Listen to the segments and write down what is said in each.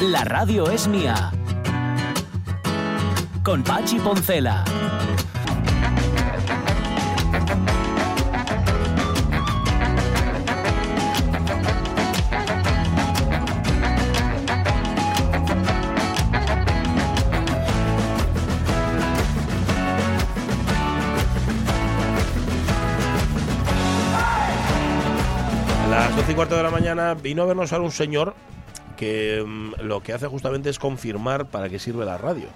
La radio es mía. Con Pachi Poncela. A las 12 y cuarto de la mañana vino a vernos a un señor que mm, lo que hace justamente es confirmar para qué sirve la radio.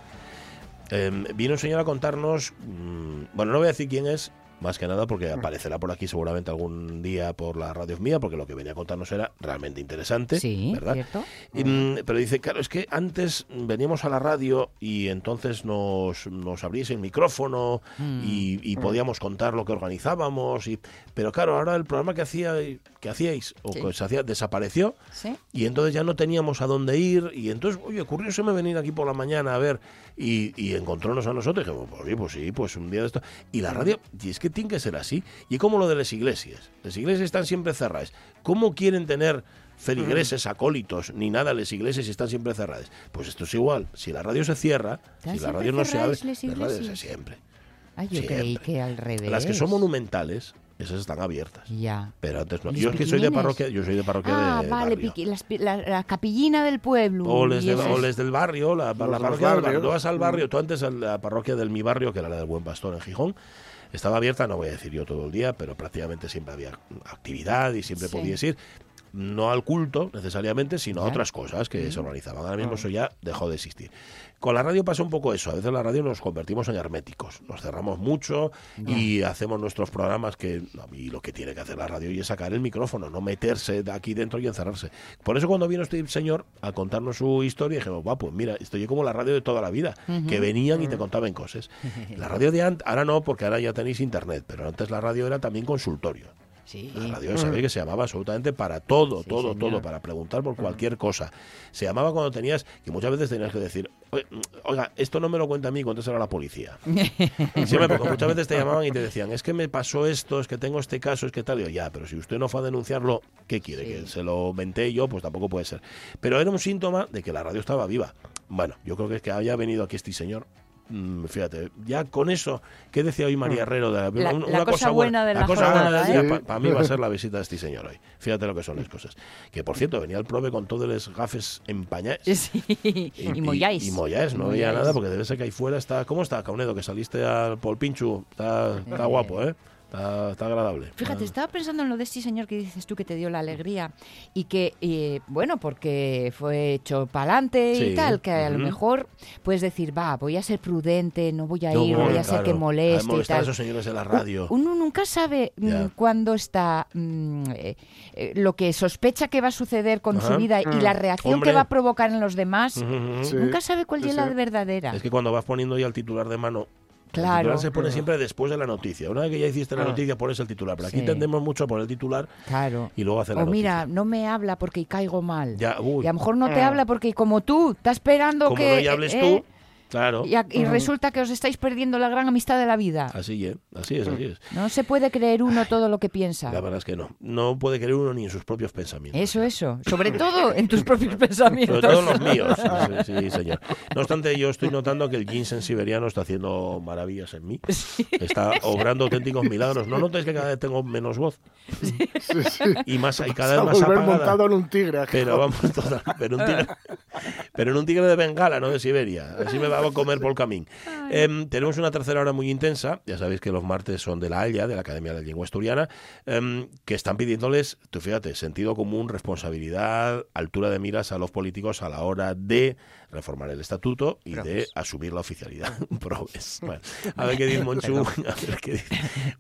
Em, vino un señor a contarnos, mm, bueno, no voy a decir quién es, más que nada porque aparecerá por aquí seguramente algún día por la radio mía, porque lo que venía a contarnos era realmente interesante, Sí, ¿verdad? cierto. Y, mm, pero dice, claro, es que antes veníamos a la radio y entonces nos, nos el micrófono Mm. y, y podíamos contar lo que organizábamos. Y, pero claro, ahora el programa que, hacía, que hacíais o Sí. que se hacía desapareció Sí. y entonces ya no teníamos a dónde ir y entonces, oye, ocurrióseme venir aquí por la mañana a ver y, y encontrónos a nosotros y dijimos, pues, oye, pues sí, pues un día de esto. Y la radio, y es que tiene que ser así. Y como lo de las iglesias. Las iglesias están siempre cerradas. ¿Cómo quieren tener feligreses, acólitos, ni nada las iglesias están siempre cerradas? Pues esto es igual. Si la radio se cierra, ¿Están si la radio no se abre, las radios iglesias? siempre. Ay, yo Siempre. creí que al revés. Las que son monumentales, esas están abiertas. Ya. Pero antes no. ¿Y Yo es que soy de parroquia, yo soy de parroquia Ah, de vale, barrio. las la, la capillina del pueblo. O les, de- o les del barrio, la, la parroquia del barrio. Tú vas al barrio, tú antes a la parroquia del mi barrio, que era la del Buen Pastor en Gijón, estaba abierta, no voy a decir yo todo el día, pero prácticamente siempre había actividad y siempre Sí. podías ir. No al culto necesariamente, sino a otras cosas que se organizaban. Ahora mismo Ah. eso ya dejó de existir. Con la radio pasa un poco eso. A veces la radio nos convertimos en herméticos. Nos cerramos mucho y hacemos nuestros programas que y lo que tiene que hacer la radio y es sacar el micrófono, no meterse de aquí dentro y encerrarse. Por eso cuando vino este señor a contarnos su historia, dijimos, va, pues mira, estoy como la radio de toda la vida, que venían y te contaban cosas. La radio de antes, ahora no, porque ahora ya tenéis internet, pero antes la radio era también consultorio. Sí. La radio sabéis que se llamaba absolutamente para todo, Sí, todo, señor. todo, para preguntar por cualquier cosa. Se llamaba cuando tenías, que muchas veces tenías que decir, "Oye, oiga, esto no me lo cuenta a mí, contéselo a la policía. Sí, porque muchas veces te llamaban y te decían, es que me pasó esto, es que tengo este caso, es que tal. Y yo, ya, pero si usted no fue a denunciarlo, ¿qué quiere? Sí. Que se lo menté yo, pues tampoco puede ser. Pero era un síntoma de que la radio estaba viva. Bueno, yo creo que es que haya venido aquí este señor. Mm, Fíjate, ya con eso, ¿qué decía hoy María Herrero? De La- la cosa buena de la cosa buena del ¿eh? día para mí va a ser la visita de este señor hoy. Fíjate lo que son las cosas. Que por cierto, venía el prove con todos los gafes empañados. Sí. Y, molláis. Y, molláis, no Y veía nada porque debe ser que ahí fuera está. ¿Cómo está, Caunedo? Que saliste al Paul Pinchu. Está, está guapo, ¿eh? Está, está agradable. Fíjate, Ah. estaba pensando en lo de este señor que dices tú que te dio la alegría y que, eh, bueno, porque fue hecho pa'lante Sí, y tal, que a lo ujú. mejor puedes decir, va, voy a ser prudente, no voy a No, ir, voy a ser claro, que a moleste y a tal. esos señores de la radio. Uno nunca sabe mm, Ya. cuándo está mm, eh, eh, lo que sospecha que va a suceder con Ajá. su vida y la reacción Hombre. que va a provocar en los demás. Sí. Nunca sabe cuál sí, es la sí. verdadera. Es que cuando vas poniendo ya el titular de mano. El Claro. titular se pone siempre después de la noticia. Una vez que ya hiciste la noticia, pones el titular. Pero aquí Sí. tendemos mucho a poner el titular Claro. y luego hacer la O mira, noticia. no me habla porque caigo mal. Ya, uy, Y a lo mejor no te habla porque como tú, está esperando como que... no hables eh, tú, claro. Y, a- y resulta que os estáis perdiendo la gran amistad de la vida. Así, ¿eh? Así es, así es. No se puede creer uno todo lo que piensa. La verdad es que no. No puede creer uno ni en sus propios pensamientos. Eso, eso. Sobre todo en tus propios pensamientos. Sobre todo los míos. Sí, sí, señor. No obstante, yo estoy notando que el ginseng siberiano está haciendo maravillas en mí. Está obrando auténticos milagros. ¿No notáis que cada vez tengo menos voz? Sí, sí. Y más y cada vez más apagada. montado en un tigre. Pero vamos, toda- pero un tigre, pero en un tigre de Bengala, no de Siberia. Así me va a comer por el camino. Em, tenemos una tercera hora muy intensa, ya sabéis que los martes son de la ALIA, de la Academia de la Lengua Asturiana, em, que están pidiéndoles, tú fíjate, sentido común, responsabilidad, altura de miras a los políticos a la hora de reformar el estatuto y de asumir la oficialidad. Probes. Bueno, a ver qué dice Monchu, a ver qué dice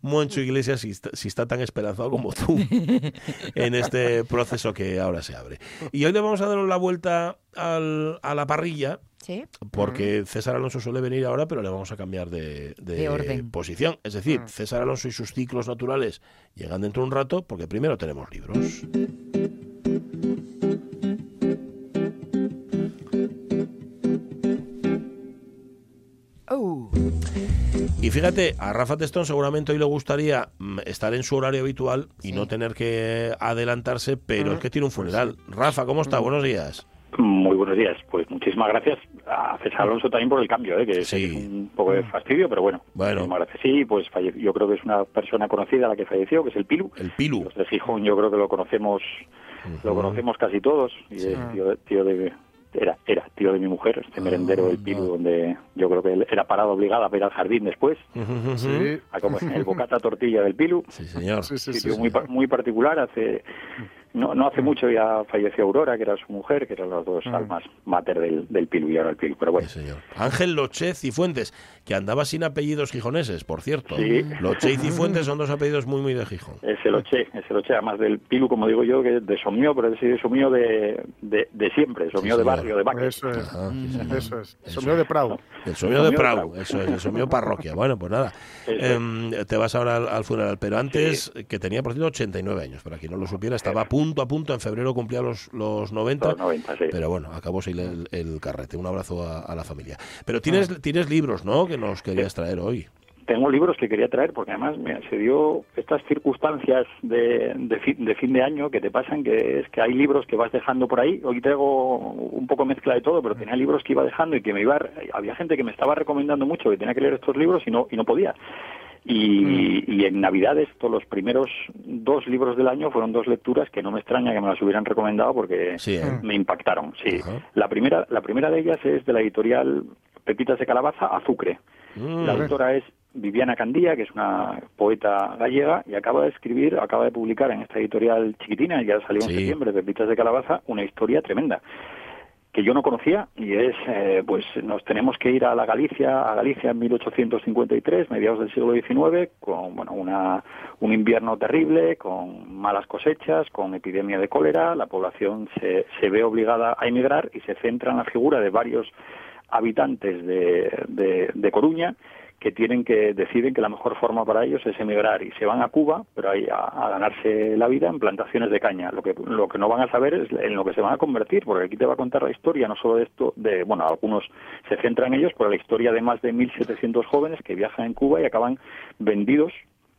Monchu Iglesias si está, si está tan esperanzado como tú en este proceso que ahora se abre. Y hoy le vamos a dar la vuelta al- a la parrilla Sí. porque César Alonso suele venir ahora, pero le vamos a cambiar de, de De orden. posición. Es decir, César Alonso y sus ciclos naturales llegan dentro de un rato, porque primero tenemos libros. Oh. Y fíjate, a Rafa Testón seguramente hoy le gustaría mm, estar en su horario habitual y no tener que adelantarse, pero es que tiene un funeral. Rafa, ¿cómo está? Buenos días. Muy buenos días. Pues muchísimas gracias a César Alonso también por el cambio, ¿eh? que Sí. es un poco de fastidio, pero bueno. Bueno. Sí, pues falle- yo creo que es una persona conocida la que falleció, que es el Pilu. El Pilu. Los de Gijón yo creo que lo conocemos lo conocemos casi todos. Y es tío, de- tío de... Era, era tío de mi mujer, este merendero del Pilu, donde yo creo que él era parado obligado a ir al jardín después, Sí, a comer el bocata tortilla del Pilu. Sí, señor. sí, sí. sí, sitio sí. muy, muy particular. Hace no, no hace mucho ya falleció Aurora, que era su mujer, que eran las dos almas mater del, del Pilu y ahora el Pilu. Pero bueno, Sí, señor. Ángel Lochez y Fuentes, que andaba sin apellidos gijoneses, por cierto. Sí. Lochez y Fuentes son dos apellidos muy, muy de Gijón. es el Oche, es el Oche, además del Pilu, como digo yo, que es de Somío, pero es de Somío de, de, de siempre, Somío de barrio, de Baque. Eso es. Ajá, sí, señor. Eso es. De Prado. El sueño de Somío de Prau. eso es, el sueño parroquia. Bueno, pues nada, em, te vas ahora al, al funeral, pero antes, que tenía por cierto 89 años, para quien no lo supiera, estaba a punto, a punto, en febrero cumplía los, los 90, Los 90, sí. pero bueno, acabó sin el, el carrete. Un abrazo a, a la familia. Pero tienes, tienes libros, ¿no?, que nos querías traer hoy. Tengo libros que quería traer porque además mira, se dio estas circunstancias de, de, fin, de fin de año que te pasan, que es que hay libros que vas dejando por ahí. Hoy traigo un poco mezcla de todo, pero tenía libros que iba dejando y que me iba, había gente que me estaba recomendando mucho que tenía que leer estos libros y no y no podía. Y, y en Navidades, todos los primeros dos libros del año fueron dos lecturas que no me extraña que me las hubieran recomendado porque Sí, ¿eh? me impactaron. Sí, Ajá. la primera, la primera de ellas es de la editorial Pepitas de Calabaza, Azucre. Mm, La autora es Viviana Candía, que es una poeta gallega, y acaba de escribir, acaba de publicar en esta editorial chiquitina, ya salió en septiembre, Pepitas de Calabaza, una historia tremenda que yo no conocía y es eh, pues nos tenemos que ir a la Galicia a Galicia en 1853 mediados del siglo XIX con bueno una un invierno terrible con malas cosechas con epidemia de cólera la población se, se ve obligada a emigrar y se centra en la figura de varios habitantes de, de, de Coruña que tienen que deciden que la mejor forma para ellos es emigrar y se van a Cuba, pero ahí a, ganarse la vida en plantaciones de caña. Lo que lo que no van a saber es en lo que se van a convertir, porque aquí te va a contar la historia no solo de esto, de bueno, algunos se centran en ellos, pero la historia de más de 1.700 jóvenes que viajan en Cuba y acaban vendidos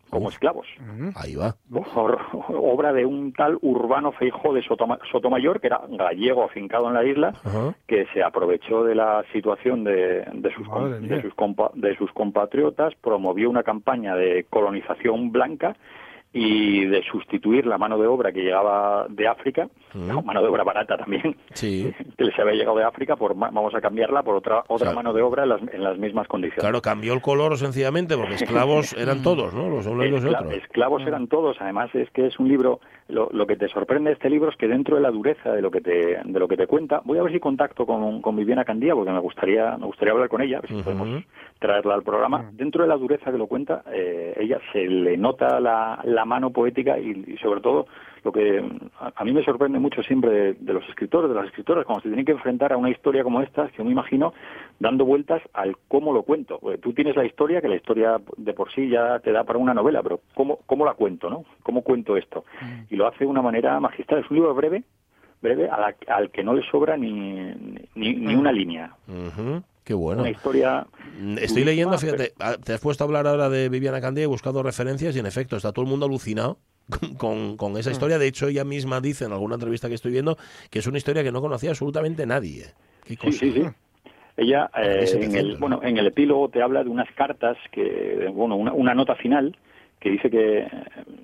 como esclavos. Ahí va. Por obra de un tal Urbano Feijó de Sotoma- Sotomayor, que era gallego afincado en la isla, Ajá. que se aprovechó de la situación de, de sus, de, sus compa- de sus compatriotas, promovió una campaña de colonización blanca y de sustituir la mano de obra que llegaba de África, no, mano de obra barata también, Sí. que les había llegado de África, por vamos a cambiarla por otra otra Claro. mano de obra en las, en las mismas condiciones. Claro, cambió el color sencillamente, porque esclavos eran todos, ¿no? Los unos y los otros. esclavos eran todos. Además es que es un libro. Lo, lo que te sorprende de este libro es que dentro de la dureza de lo que te de lo que te cuenta, voy a ver si contacto con, con Viviana Candía porque me gustaría me gustaría hablar con ella, a ver si podemos traerla al programa. Dentro de la dureza que lo cuenta, eh, ella se le nota la, la mano poética y, y sobre todo lo que a, a mí me sorprende mucho siempre de, de los escritores, de las escritoras, cuando se tienen que enfrentar a una historia como esta, que yo me imagino dando vueltas al cómo lo cuento. Porque tú tienes la historia, que la historia de por sí ya te da para una novela, pero ¿cómo, cómo la cuento, no? ¿Cómo cuento esto? Y lo hace de una manera magistral. Es un libro breve, breve, a la- al que no le sobra ni, ni, ni una línea. Ujú. Qué bueno. Una historia... Mm, Estoy leyendo, fíjate, ah, te has puesto a hablar ahora de Viviana Candía, he buscado referencias y en efecto está todo el mundo alucinado con, con- con Mm. esa historia. De hecho, ella misma dice en alguna entrevista que estoy viendo que es una historia que no conocía absolutamente nadie. Qué Sí, cosa. sí, sí. Ella, eh, en el, bueno, en el epílogo te habla de unas cartas que, bueno, una, una nota final que dice que eh,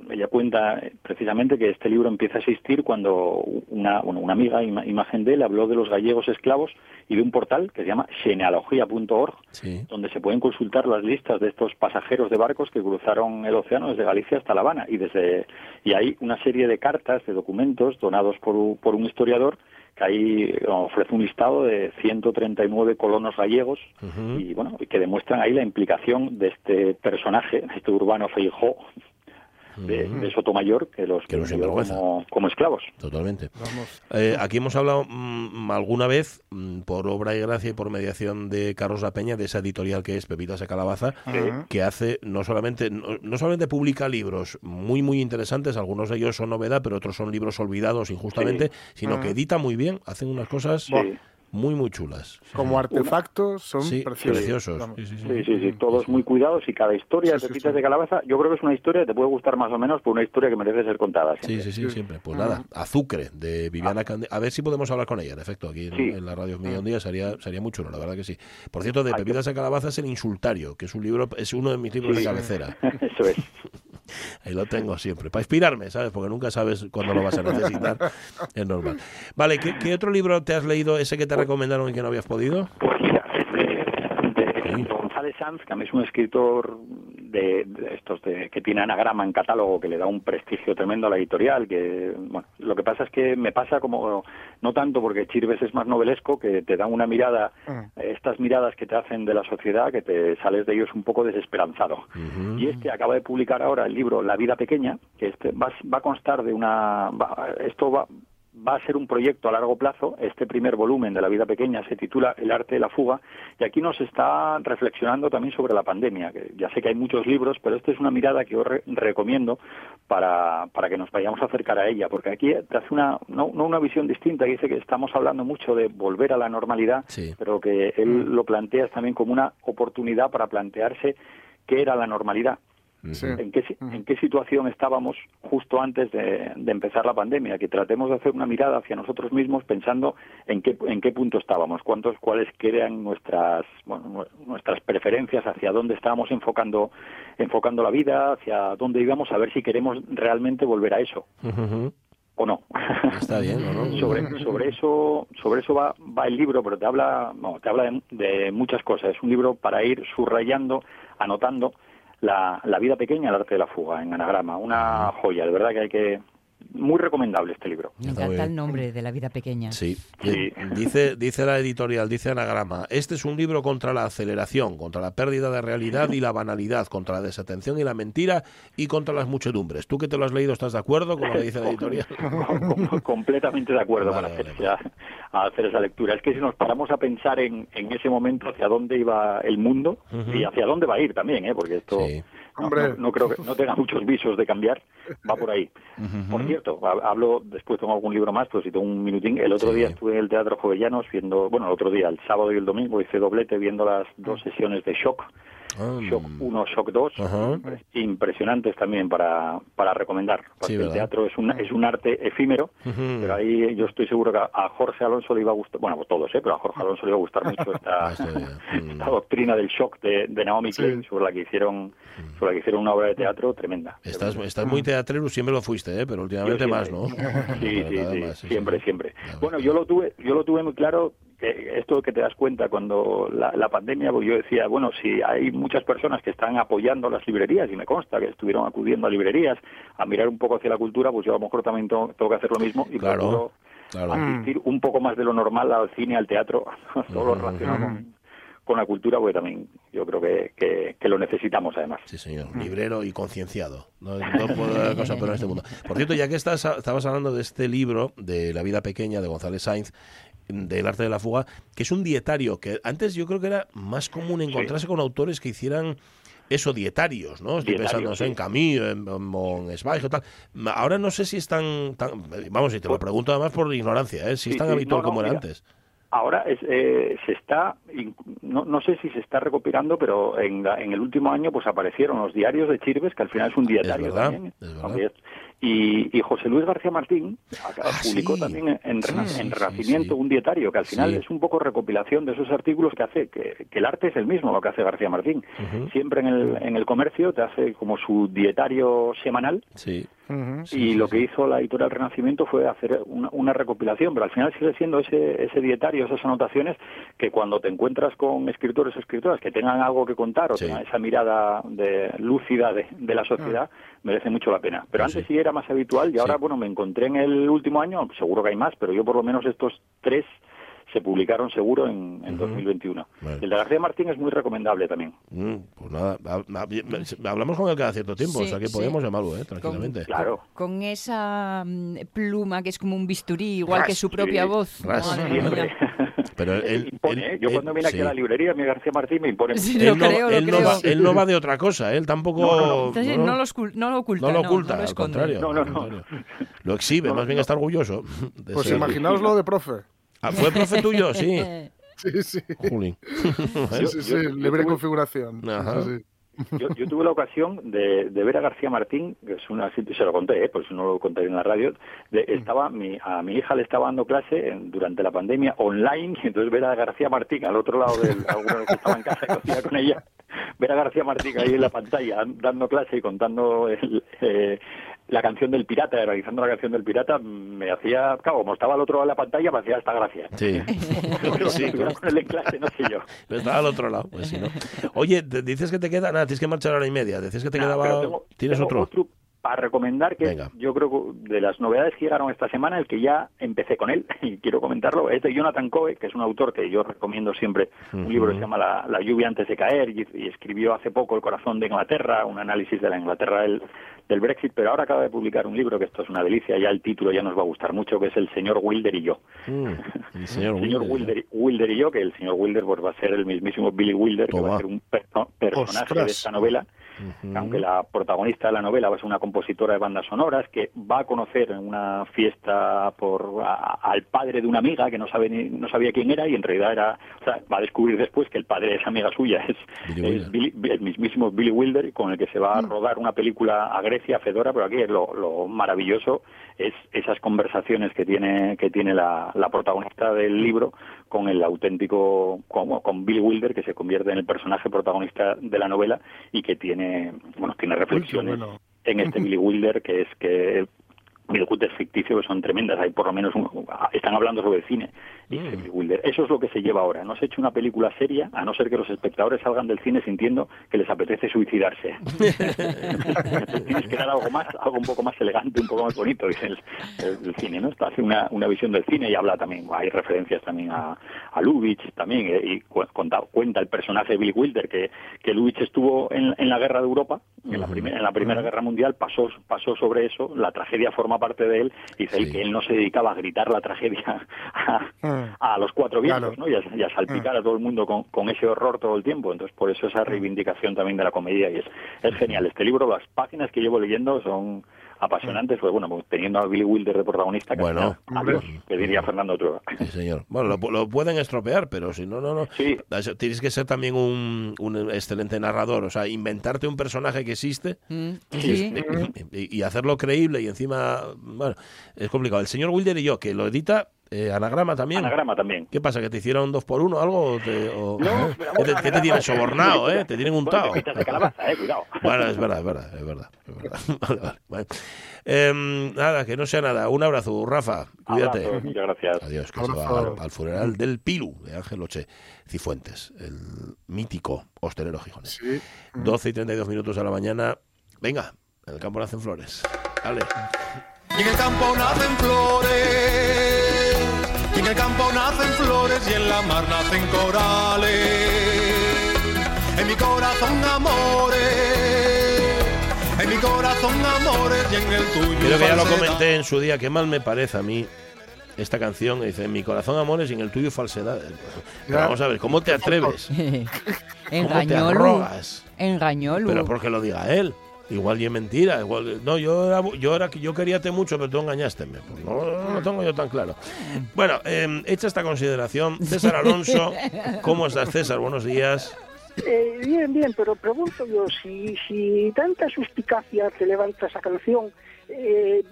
ella cuenta precisamente que este libro empieza a existir cuando una, bueno, una amiga, ima- imagen de él, habló de los gallegos esclavos y de un portal que se llama genealogía.org, Sí. donde se pueden consultar las listas de estos pasajeros de barcos que cruzaron el océano desde Galicia hasta La Habana y desde y hay una serie de cartas, de documentos donados por, por un historiador ahí ofrece un listado de 139 colonos gallegos y bueno que demuestran ahí la implicación de este personaje, este urbano Feijó de, de Sotomayor que los Que sinvergüenza. como, como esclavos. Totalmente. Vamos. Eh, aquí hemos hablado mm, alguna vez, mm, por obra y gracia y por mediación de Carlos La Peña, de esa editorial que es Pepitas de Calabaza, que hace, no solamente, no, no solamente publica libros muy, muy interesantes, algunos de ellos son novedad, pero otros son libros olvidados injustamente, sino que edita muy bien, hacen unas cosas Sí. Muy, muy chulas. Como artefactos son sí, preciosos. Sí, sí, sí. Sí, sí, sí, todos muy cuidados y cada historia Sí, de sí. de Calabaza, yo creo que es una historia que te puede gustar más o menos, pero una historia que merece ser contada. Sí, siempre. sí, sí, siempre. Pues nada, Azucre, de Viviana Cande- A ver si podemos hablar con ella, en efecto, aquí en, Sí. en la radio Mía un día sería, sería muy chulo, la verdad que sí. Por cierto, de Pepitas de Calabaza es El Insultario, que es un libro, es uno de mis libros Sí. de cabecera. Eso es. Ahí lo tengo siempre, para inspirarme, ¿sabes? Porque nunca sabes cuándo lo vas a necesitar. Es normal. Vale, ¿qué, qué otro libro te has leído, ese que te recomendaron y que no habías podido? Pues mira, es de, de Sí. González Sanz, que a mí es un escritor de, de estos de, que tiene anagrama en catálogo, que le da un prestigio tremendo a la editorial. Que bueno, lo que pasa es que me pasa como no tanto porque Chirves es más novelesco, que te da una mirada, Mm. estas miradas que te hacen de la sociedad, que te sales de ellos un poco desesperanzado. Y este acaba de publicar ahora el libro La vida pequeña, que este va, va a constar de una... va- esto va, va a ser un proyecto a largo plazo. Este primer volumen de La vida pequeña se titula El arte de la fuga y aquí nos está reflexionando también sobre la pandemia. Que ya sé que hay muchos libros, pero esta es una mirada que yo re- recomiendo para, para que nos vayamos a acercar a ella, porque aquí te hace una, no, no una visión distinta, dice que estamos hablando mucho de volver a la normalidad, Sí. pero que él lo plantea también como una oportunidad para plantearse qué era la normalidad. Sí. ¿En qué, si- ¿En qué situación estábamos justo antes de, de empezar la pandemia? Que tratemos de hacer una mirada hacia nosotros mismos pensando en qué, en qué punto estábamos, cuántos, cuáles eran nuestras, bueno, nu- nuestras preferencias, hacia dónde estábamos enfocando, enfocando la vida, hacia dónde íbamos, a ver si queremos realmente volver a eso o no. Está bien, ¿o no? sobre, sobre eso, sobre eso va, va el libro, pero te habla, no, te habla de, de muchas cosas. Es un libro para ir subrayando, anotando la, la vida pequeña, el arte de la fuga, en anagrama. Una joya, de verdad que hay que muy recomendable este libro. Me encanta el nombre de la vida pequeña. Sí. Sí. Dice, dice la editorial, dice Anagrama, este es un libro contra la aceleración, contra la pérdida de realidad y la banalidad, contra la desatención y la mentira y contra las muchedumbres. ¿Tú que te lo has leído estás de acuerdo con lo que dice la editorial? Com- completamente de acuerdo Vale, con hacer, vale, esa, a hacer esa lectura. Es que si nos paramos a pensar en, en ese momento hacia dónde iba el mundo y hacia dónde va a ir también, ¿eh? porque esto Sí. No, Hombre. no- no creo que no tenga muchos visos de cambiar, va por ahí. Por cierto, ha- hablo, después tengo algún libro más, pero si tengo un minutín, el otro Sí. día estuve en el Teatro Jovellanos viendo, bueno, el otro día, el sábado y el domingo, hice doblete viendo las dos sesiones de Shock, Ah, Shock 1, Shock 2, Ajá. impresionantes también para, para recomendar. Porque Sí, el teatro es un, es un arte efímero, pero ahí yo estoy seguro que a- Jorge Alonso le iba a gustar, bueno, pues todos, ¿eh? pero a Jorge Alonso le iba a gustar mucho esta, Ah. Mm. esta doctrina del shock de, de Naomi Sí. Klein, sobre la que hicieron sobre la que hicieron una obra de teatro tremenda. Estás, estás muy teatrero, siempre lo fuiste, ¿eh? pero últimamente más. ¿no? Sí, sí, sí, más, sí, siempre, sí. siempre. Bueno, yo lo tuve, yo lo tuve muy claro esto que te das cuenta cuando la, la pandemia, pues yo decía, bueno, si hay muchas personas que están apoyando las librerías y me consta que estuvieron acudiendo a librerías a mirar un poco hacia la cultura, pues yo a lo mejor también tengo, tengo que hacer lo mismo y Claro, procuro claro. asistir un poco más de lo normal al cine, al teatro, todo lo relacionado con, con la cultura, porque también yo creo que, que, que lo necesitamos además. Sí, señor. Librero y concienciado. No, no puedo dar cosa peor en este mundo. Por cierto, ya que estás, estabas hablando de este libro, de La vida pequeña, de González Sainz, del arte de la fuga, que es un dietario, que antes yo creo que era más común encontrarse con autores que hicieran eso, dietarios, ¿no? Estoy Dietarios, pensando en. Camus, en, en, en o tal. Ahora no sé si están, tan, vamos, y te lo pregunto además por ignorancia, ¿eh? si Sí, es tan habitual no, no, como era mira, antes. Ahora es, eh, se está, no, no sé si se está recopilando, pero en, la- en el último año pues aparecieron los diarios de Chirves, que al final es un dietario verdad, también. es verdad. Y, y José Luis García Martín acá Ah, publicó sí. también en, Sí, en sí, Renacimiento sí. un dietario que al final es un poco recopilación de esos artículos que hace, que, que el arte es el mismo lo que hace García Martín. Siempre en el, en el comercio te hace como su dietario semanal Sí. Y lo que hizo la editorial Renacimiento fue hacer una, una recopilación, pero al final sigue siendo ese, ese dietario, esas anotaciones, que cuando te encuentras con escritores o escritoras que tengan algo que contar o tengan esa mirada de, lúcida de, de la sociedad, merece mucho la pena. Pero antes sí. era más habitual y ahora, bueno, me encontré en el último año, seguro que hay más, pero yo por lo menos estos tres se publicaron seguro en, en 2021. Vale. El de García Martín es muy recomendable también. Mm, pues nada, ha- ha- hablamos con él cada cierto tiempo, Sí, o sea que sí. podemos llamarlo, ¿eh? Tranquilamente. Claro. Con esa mm, pluma que es como un bisturí, igual que su Ras, propia sí, voz. ras. Madre Siempre. Pero él, impone, él- ¿eh? Yo él- cuando vine aquí a la librería, mi García Martín me impone. Sí, Él lo no, creo, lo él no va, él no va de otra cosa, él tampoco... No, no, no. Entonces no, no, lo no lo oculta. no lo no, oculta, no lo al contrario. No, no, al no. contrario. Lo exhibe, No, más bien no. está orgulloso. de Pues ser- imaginaos lo de profe. Ah, ¿Fue profe tuyo? Sí. Sí, sí. Juli. Sí, sí, sí, yo- libre configuración. Ajá. Sí, sí. Yo, yo tuve la ocasión de, de ver a García Martín, que es una se lo conté, ¿eh? por si no lo conté en la radio. de- estaba mi, a mi hija le estaba dando clase en- durante la pandemia online, y entonces ver a García Martín al otro lado de alguno que estaba en casa y cocina con ella, ver a García Martín ahí en la pantalla dando clase y contando el, eh, la canción del pirata, realizando la canción del pirata, me hacía, claro, como estaba al otro lado de la pantalla, me hacía esta gracia. Sí. Pero Sí, si estuviera con él en clase, no sé yo. Pero estaba al otro lado, pues sí, ¿no? Oye, te- dices que te queda, nada, tienes que marchar a hora y media. Decías que te quedaba. tengo- ¿Tienes tengo otro? para recomendar que Venga. yo creo que de las novedades que llegaron esta semana, el que ya empecé con él y quiero comentarlo, es de Jonathan Coe, que es un autor que yo recomiendo siempre, un libro que se llama La, La lluvia antes de caer y, y escribió hace poco El corazón de Inglaterra, un análisis de la Inglaterra del, del Brexit, pero ahora acaba de publicar un libro que esto es una delicia, ya el título ya nos va a gustar mucho, que es El señor Wilder y yo. Mm, el señor señor Wilder. Wilder, Wilder y yo, que el señor Wilder pues, va a ser el mismísimo Billy Wilder, que va a ser un perso- personaje Ostras. de esta novela, Aunque la protagonista de la novela va a ser una compositora de bandas sonoras que va a conocer en una fiesta por a- al padre de una amiga que no sabe ni- no sabía quién era y en realidad era o sea va a descubrir después que el padre de esa amiga suya es, Billy es el mismísimo Billy Wilder con el que se va a rodar una película a Grecia a Fedora pero aquí lo, lo maravilloso es esas conversaciones que tiene que tiene la, la protagonista del libro con el auténtico con, con Billy Wilder que se convierte en el personaje protagonista de la novela y que tiene bueno tiene reflexiones bueno. en este Billy Wilder que es que Billy Wilder ficticio que son tremendas hay por lo menos un- están hablando sobre cine y ese Billy Wilder eso es lo que se lleva ahora. No se ha hecho una película seria a no ser que los espectadores salgan del cine sintiendo que les apetece suicidarse. Tienes que dar algo más algo un poco más elegante un poco más bonito dice el, el- el cine no hace una, una visión del cine y habla también hay referencias también a, a Lubitsch también eh, y cu- cuenta, cuenta el personaje de Billy Wilder que, que Lubitsch estuvo en, en la guerra de Europa en la, primera en la primera guerra mundial pasó pasó sobre eso la tragedia forma parte de él y dice él Sí. que él no se dedicaba a gritar la tragedia a, Mm. A los cuatro vientos Claro. ¿no? y, a, y a salpicar a todo el mundo con, con ese horror todo el tiempo entonces por eso esa reivindicación también de la comedia y es, es genial este libro las páginas que llevo leyendo son apasionantes pues bueno pues teniendo a Billy Wilder de protagonista que Bueno. adiós, que diría Fernando Trueba Sí, señor. Bueno, lo, lo pueden estropear, pero si no, no, no. Sí. Tienes que ser también un, un excelente narrador, o sea, inventarte un personaje que existe Mm, y, y hacerlo creíble y encima, bueno, es complicado. El señor Wilder y yo, que lo edita eh, Anagrama también. anagrama también ¿Qué pasa? ¿Que te hicieron dos por uno o algo? ¿O te- o- No, ¿Qué te, bueno, qué te tienen sobornado, eh? Te tienen untado. Bueno, pepitas de calabaza, eh, cuidado. Bueno, es verdad, es verdad, es verdad. es verdad. Vale, vale, vale. Em, nada, que no sea nada. Un abrazo, Rafa. Cuídate. Abrazo, muchas gracias. Adiós, que se va al, al funeral del Pilu de Ángel Oche Cifuentes, el mítico hostelero gijonés. Sí. 12 y 32 minutos a la mañana. Venga, en el campo nacen flores. Dale. Y en el campo nacen flores, y en el campo nacen flores, y en la mar nacen corales. En mi corazón amores, en mi corazón amores, y en el tuyo. Creo que ya lo comenté en su día. Qué mal me parece a mí esta canción. Dice, en mi corazón amores y en el tuyo falsedades. Pero Ya. vamos a ver, ¿cómo te atreves? ¿Cómo te arrogas? Engañó. Pero porque lo diga él. Igual y es mentira. Igual, no, yo era, yo era que yo queríate mucho, pero tú engañaste. Pues no, no lo tengo yo tan claro. Bueno, eh, hecha esta consideración, César Alonso, ¿cómo estás, César? Buenos días. Eh, bien, bien, pero pregunto yo, si, si tanta suspicacia te levanta esa canción, eh,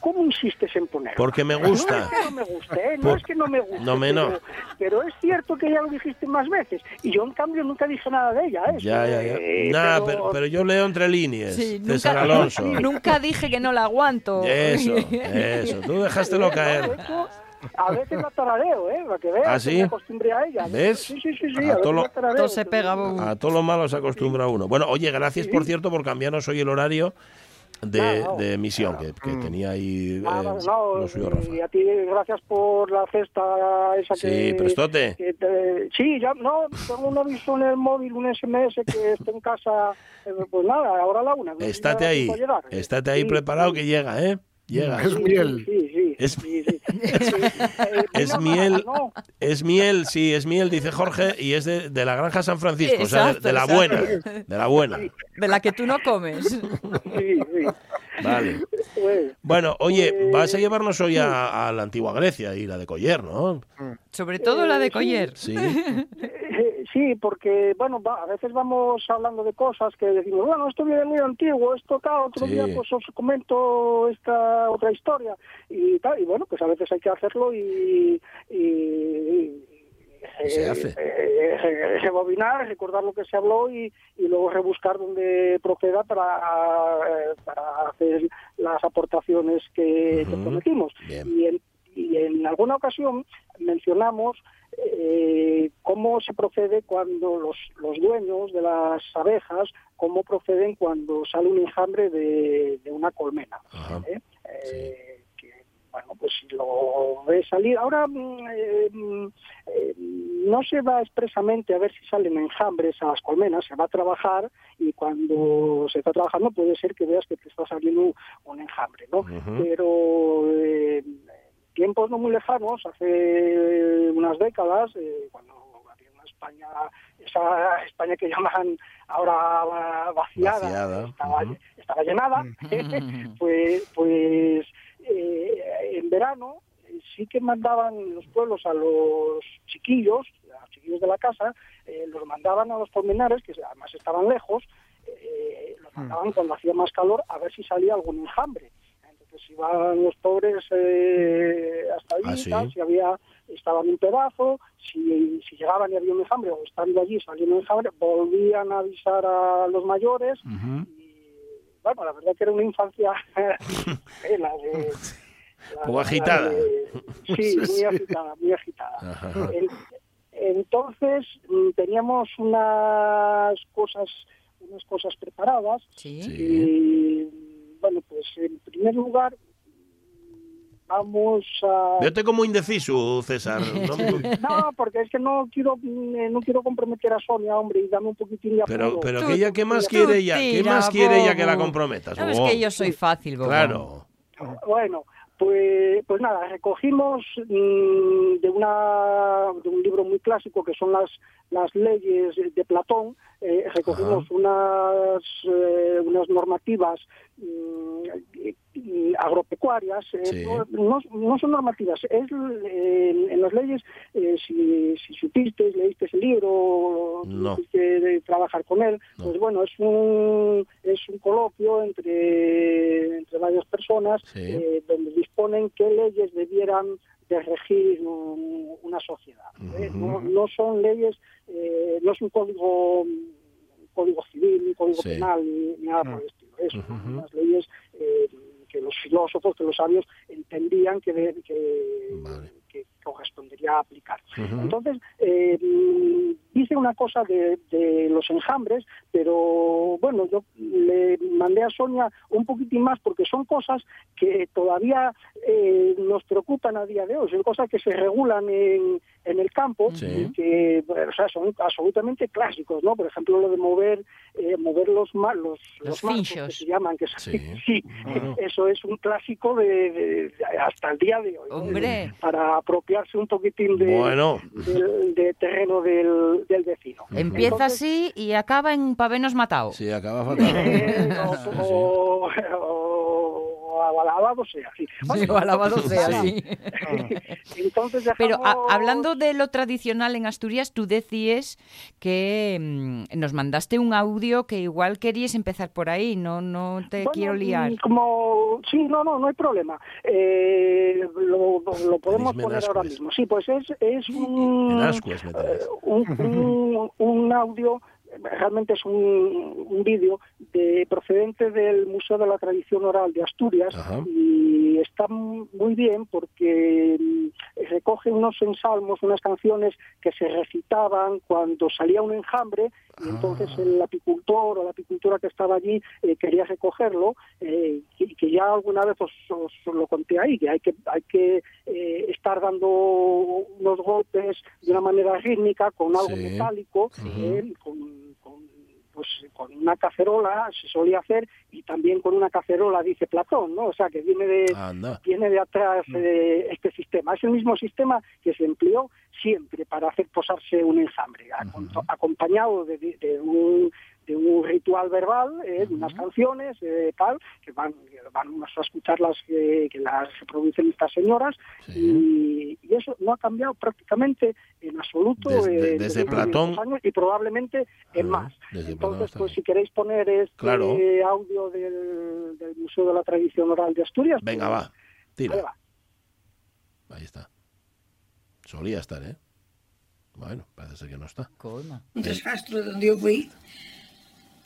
¿cómo insistes en ponerla? Porque me No es gusta. que no me guste, ¿eh? no Por- es que no me guste. No me no. Pero, pero es cierto que ya lo dijiste más veces, y yo en cambio nunca dije nada de ella, ¿eh? Ya, ya, ya. Eh, Nah, pero- pero, pero yo leo entre líneas. Sí, César nunca, Alonso. nunca dije que no la aguanto. Eso, eso. Tú dejástelo Eh, no, de caer. hecho, a veces la tarareo, ¿eh? Para que veas, ¿Ah, que sí? me acostumbré a ella. ¿Ves? Sí, sí, sí, sí, A a, todo lo- tarareo, Todo se pega. A todos los malos se acostumbra uno. Bueno, oye, gracias por cierto por cambiarnos hoy el horario de, no. de emisión que, que tenía ahí eh, Nada, no, lo suyo Rafa. y a ti gracias por la cesta esa Sí, que... prestote. que te- sí, ya, no, tengo un aviso en el móvil, un SMS que estoy en casa, eh, pues nada, ahora a la una. Estate ahí, estate ahí Sí, preparado sí, que llega, ¿eh? Llega. Es miel. Sí, sí, Es- sí, sí. Es miel, es miel, sí, es miel, dice Jorge, y es de, de la granja San Francisco, o sea, de, la exacto. buena, de la buena. De la que tú no comes. Sí, sí. Vale. Bueno, oye, Pues- vas a llevarnos hoy a, a la antigua Grecia y la de Coller, ¿no? Sobre todo la de Eh, sí. Coller. Sí. Eh, Sí, porque, bueno, va- a veces vamos hablando de cosas que decimos, bueno, esto viene muy antiguo, esto tal, otro Sí. día pues os comento esta otra historia y tal, y bueno, pues a veces hay que hacerlo y... y- Y se eh, hace. eh, eh, rebobinar, recordar lo que se habló y, y luego rebuscar donde proceda para, para hacer las aportaciones que, que Ujú. prometimos. Bien. Y en, y en alguna ocasión mencionamos eh, cómo se procede cuando los, los dueños de las abejas, cómo proceden cuando sale un enjambre de, de una colmena. Ajá. ¿eh? Eh, bueno, pues si lo ve salir. Ahora mm, eh, mm, eh, no se va expresamente a ver si salen enjambres a las colmenas, se va a trabajar y cuando se está trabajando puede ser que veas que te está saliendo un enjambre, ¿no? Pero eh, tiempos no muy lejanos, hace unas décadas, eh, cuando había una España, esa España que llaman ahora vaciada, Vaciada, estaba, estaba llenada, pues, pues en verano eh, sí que mandaban los pueblos a los chiquillos, a los chiquillos de la casa, eh, los mandaban a los pormenares, que además estaban lejos, eh, los mandaban cuando hacía más calor a ver si salía algún enjambre. Entonces iban los pobres eh, hasta allí, Ah, sí. tal, si había, estaban un pedazo, si, si llegaban y había un enjambre o estando allí salía un enjambre, volvían a avisar a los mayores y bueno, la verdad que era una infancia la de... Poco agitada. de- sí, muy agitada, muy agitada. Entonces mm, teníamos unas cosas, unas cosas preparadas Sí. Y bueno, pues en primer lugar vamos a Vete como indeciso, César. No- no, porque es que no quiero mm, no quiero comprometer a Sonia, hombre, y dame un poquitín de pero, apuro. pero Tú- que ella, ¿qué más tú quiere ella? ¿Qué tira, más quiere ella que la comprometas? Sabes bobo? que yo soy fácil, bobo. Claro. Bueno, pues, pues nada, recogimos mm, de, una, de un libro muy clásico que son las, las leyes de Platón, eh, recogimos unas, eh, unas normativas mm, eh, eh, agropecuarias, eh, Sí. no, no- no son normativas, es en las leyes, si, si supiste, leíste ese libro, No. Trabajar con él, No. pues bueno, es un, es un coloquio entre, entre varias personas Sí. eh, donde disponen qué leyes debieran de regir un- una sociedad. ¿eh? no, son leyes, eh, no es un código código civil, un código Sí. penal, ni, ni nada por el estilo. Es Ujú. unas leyes eh, que los filósofos, que los sabios entendían que, de- que, Vale. que correspondería aplicar. Entonces, dice una cosa de, de los enjambres, pero bueno, yo le mandé a Sonia un poquitín más porque son cosas que todavía eh, nos preocupan a día de hoy, son cosas que se regulan en, en el campo Sí. que o sea, son absolutamente clásicos, ¿no? Por ejemplo, lo de mover eh, mover los ma- los, Los que se llaman, que Sí. sí, Bueno. eso es un clásico de, de- de- hasta el día de hoy. Para apropiarse un poquitín de, Bueno. del, de terreno del, del vecino. Empieza Entonces, así y acaba en pavenos matado. Sí, acaba fatal. eh, o, o- o alabado sea. Sí. Sí, o alabado sea, Sí. sí. Entonces Pero a- dejamos- hablando de lo tradicional en Asturias, tú decías que mm, nos mandaste un audio que igual querías empezar por ahí, no no te Bueno, quiero liar. mm, Como, sí, no, no, no hay problema. Eh, lo, lo podemos poner ahora mismo. Sí, pues es, es un, eh, un, un- un audio, realmente es un, un vídeo de, procedente del Museo de la Tradición Oral de Asturias Ajá. y está muy bien porque mm, recoge unos ensalmos, unas canciones que se recitaban cuando salía un enjambre y entonces Ah. el apicultor o la apicultora que estaba allí eh, quería recogerlo eh, y que ya alguna vez os, os lo conté ahí, que hay que, hay que eh, estar dando unos golpes de una manera rítmica con algo Sí. metálico, eh, con, pues, con una cacerola se solía hacer y también con una cacerola, dice Platón, ¿no? O sea, que viene de, Anda. viene de atrás eh, este sistema. Es el mismo sistema que se empleó siempre para hacer posarse un enjambre, acom- acompañado de, de- de un, de un ritual verbal, eh, de unas canciones, eh, tal, que van, que vamos a escucharlas que, que las reproducen estas señoras, y, y eso no ha cambiado prácticamente en absoluto Desde- eh, desde estos Platón- años y probablemente en Ah, más. desde Platón Entonces, pues si queréis poner este Claro. audio del, del Museo de la Tradición Oral de Asturias, Venga, pues, va. ahí Tira. va. Ahí está. Solía estar, ¿eh? Bueno, parece ser que no está. Un descastro donde yo fui,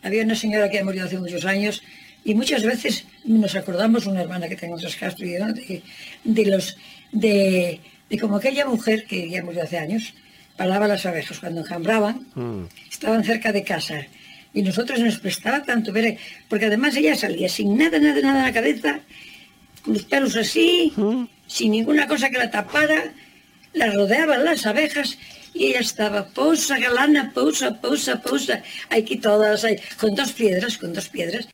había una señora que ha murido hace muchos años y muchas veces nos acordamos, una hermana que tengo en Trascastro, y de, de los, de, de como aquella mujer que ya murió hace años, paraba las abejas cuando enjambraban, Mm. estaban cerca de casa y nosotros nos prestaba tanto ver, porque además ella salía sin nada, nada, nada en la cabeza, con los pelos así, sin ninguna cosa que la tapara, la rodeaban las abejas y ella estaba, pousa, galana, pousa, pousa, pausa, aquí todas, ahí, con dos piedras, con dos piedras.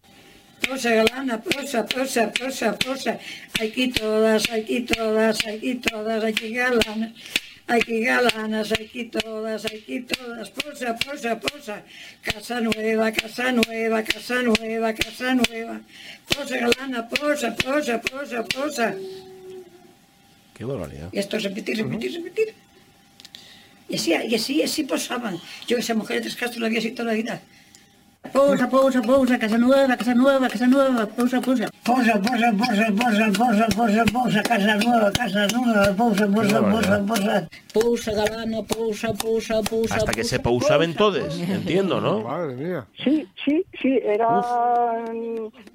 Pousa, galana, pousa, pousa, pousa, pausa, aquí todas, aquí todas, aquí todas, aquí galanas. Aquí galanas, aquí todas, aquí todas, posa, posa, posa. Casa nueva, casa nueva, casa nueva, casa nueva. Posa galana, posa, posa, posa, posa. Qué barbaridad. Y esto es repetir, repetir, uh -huh. repetir. Y así, y así, así posaban. Yo esa mujer de Tres Castros la vi así toda la vida. Posa, posa, posa, casa nueva, casa nueva, casa nueva, posa, posa. Posa, posa, posa, posa, posa, posa, posa, casa nueva, casa nueva, posa, posa, posa, posa. Posa, galana, posa, posa, posa. Hasta que posa, se pausaban posa, todos, posa. entiendo, ¿no? Madre mía. Sí, sí, sí, era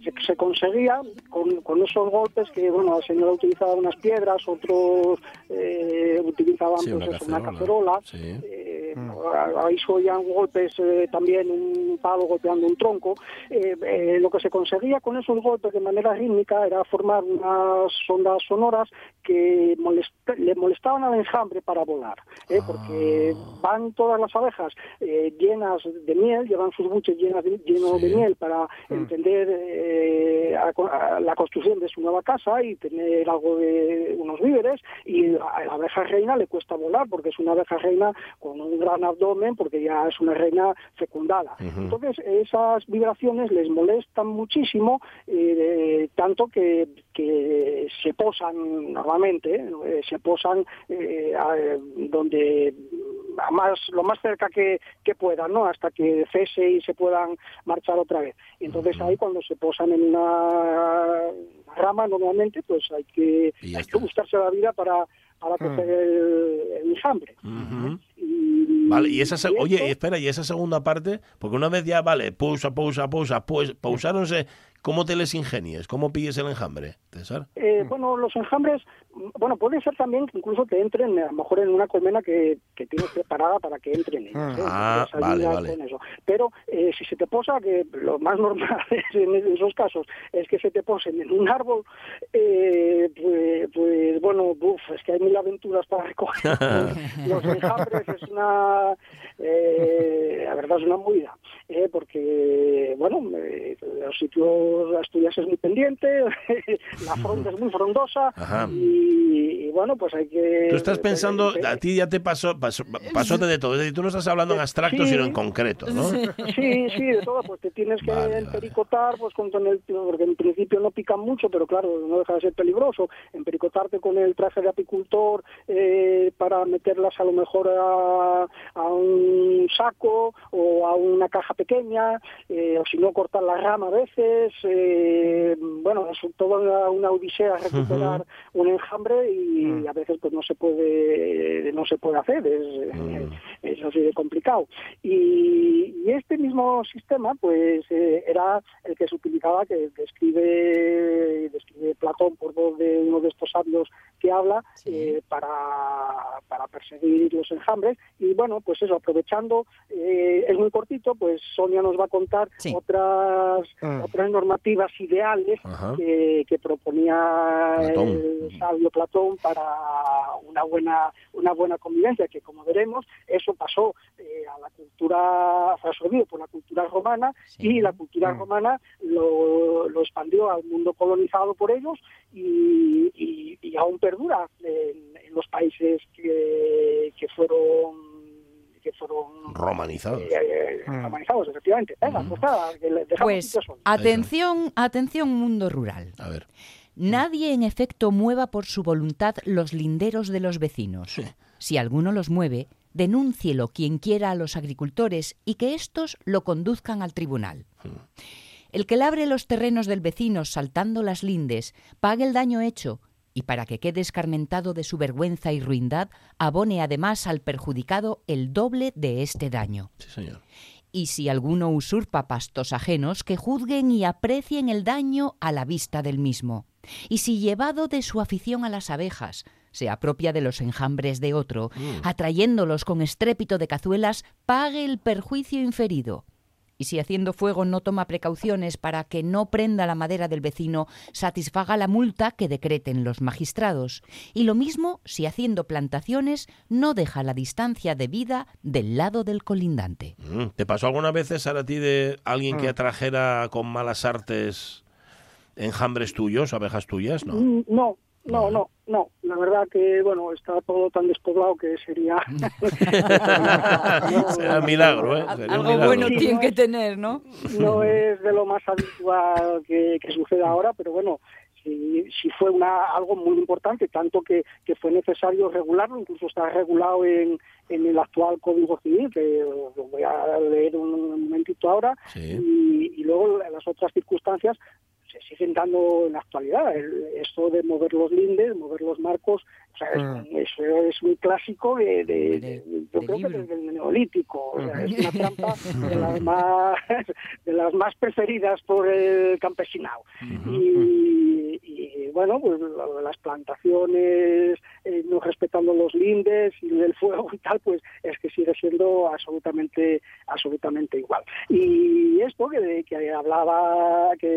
se, se conseguía con, con esos golpes que, bueno, la señora utilizaba unas piedras, otros eh, utilizaban Sí, pues una eso, una cacerola. cacerola. Sí. Eh, Ahí se oían golpes eh, también, un palo golpeando un tronco. Eh, eh, lo que se conseguía con esos golpes de manera rítmica era formar unas ondas sonoras que molest- le molestaban al enjambre para volar, ¿eh? porque Ah. van todas las abejas eh, llenas de miel, llevan sus buches de, llenos Sí. de miel para entender eh, a- a la construcción de su nueva casa y tener algo de unos víveres y a la abeja reina le cuesta volar porque es una abeja reina con un gran abdomen porque ya es una reina fecundada. Entonces esas vibraciones les molestan muchísimo, eh, tanto que, que se posan normalmente, eh, se posan eh, a- donde a más, lo más cerca que, que puedan, ¿no? Hasta que cese y se puedan marchar otra vez. Entonces ahí cuando se posan en una rama normalmente, pues hay que, hay que buscarse la vida para, para coger el, el enjambre. Y, Vale, y esa, y oye, esto- espera, y esa segunda parte, porque una vez ya, vale, pausa, pausa, pausa, pues, pausáronse, ¿cómo te les ingenies? ¿Cómo pilles el enjambre, César? Eh, bueno, los enjambres, bueno, puede ser también que incluso que entren a lo mejor en una colmena que, que tienes preparada para que entren ellos. ¿eh? Ah, Puedes vale, vale. con eso. Pero eh, si se te posa, que lo más normal es en esos casos es que se te posen en un árbol, eh, pues, pues, bueno, uf, es que hay mil aventuras para recoger los enjambres, es una, eh, la verdad es una movida, eh, porque, bueno, eh, los sitios los Asturias es muy pendiente, la fronda es muy frondosa y, y bueno, pues hay que... Tú estás pensando, a ti ya te pasó, pasó, pasóte de todo. Es decir, tú no estás hablando en abstracto, Sí. sino en concreto, ¿no? Sí, sí, de todo, pues te tienes que Vale, vale. empericotar, pues con, con el, porque en principio no pican mucho, pero claro, no deja de ser peligroso, empericotarte con el traje de apicultor eh, para meterlas a lo mejor a, a un saco o a una caja pequeña, eh, o si no cortar la rama a veces, eh, bueno, es toda una, una odisea recuperar un enjambre y a veces pues no se puede no se puede hacer, es, Mm. es así de complicado. Y, y este mismo sistema, pues, eh, era el que se utilizaba, que describe, describe Platón por voz de uno de estos sabios que habla, eh, para, para perseguir los enjambres. Y bueno, pues eso, aprovechando, eh, es muy cortito, pues Sonia nos va a contar Sí. otras, Ah. otras normativas ideales que, que proponía Platón. el sabio Platón para una buena una buena convivencia que como veremos eso pasó eh, a la cultura fue absorbido por la cultura romana Sí. y la cultura Mm. romana lo, lo expandió al mundo colonizado por ellos y, y- y aún perdura en, en los países que, que fueron que fueron Romanizados. eh, eh, Mm. romanizados efectivamente Venga, pues nada, Pues atención, atención mundo rural. A ver. Nadie en efecto mueva por su voluntad los linderos de los vecinos. Si alguno los mueve, denúncielo quien quiera a los agricultores y que éstos lo conduzcan al tribunal. El que labre los terrenos del vecino saltando las lindes, pague el daño hecho y para que quede escarmentado de su vergüenza y ruindad, abone además al perjudicado el doble de este daño. Sí, señor. Y si alguno usurpa pastos ajenos, que juzguen y aprecien el daño a la vista del mismo. Y si llevado de su afición a las abejas, se apropia de los enjambres de otro, atrayéndolos con estrépito de cazuelas, pague el perjuicio inferido. Y si haciendo fuego no toma precauciones para que no prenda la madera del vecino, satisfaga la multa que decreten los magistrados. Y lo mismo si haciendo plantaciones no deja la distancia debida del lado del colindante. Mm. ¿Te pasó alguna vez, a ti de alguien Mm. que atrajera con malas artes enjambres tuyos, abejas tuyas? No. Mm, No, no, no, no. La verdad que, bueno, está todo tan despoblado que sería... Será un milagro, ¿eh? Sería Algo milagro. bueno Sí, tiene no que es- tener, ¿no? no es de lo más habitual que, que sucede ahora, pero bueno, sí, sí fue una, algo muy importante, tanto que, que fue necesario regularlo, incluso está regulado en, en el actual Código Civil, que lo voy a leer un momentito ahora, Sí. y, y luego las otras circunstancias se siguen dando en la actualidad. El- esto de mover los lindes, mover los marcos, o sea, es, Mm. eso es muy clásico de, de- De- de- de yo creo libro. que desde el neolítico. O sea, es una trampa de las más de las más preferidas por el campesinado. y, y, bueno, pues las plantaciones, eh, no respetando los lindes y el fuego y tal, pues es que sigue siendo absolutamente absolutamente igual. Y esto que, que hablaba, que,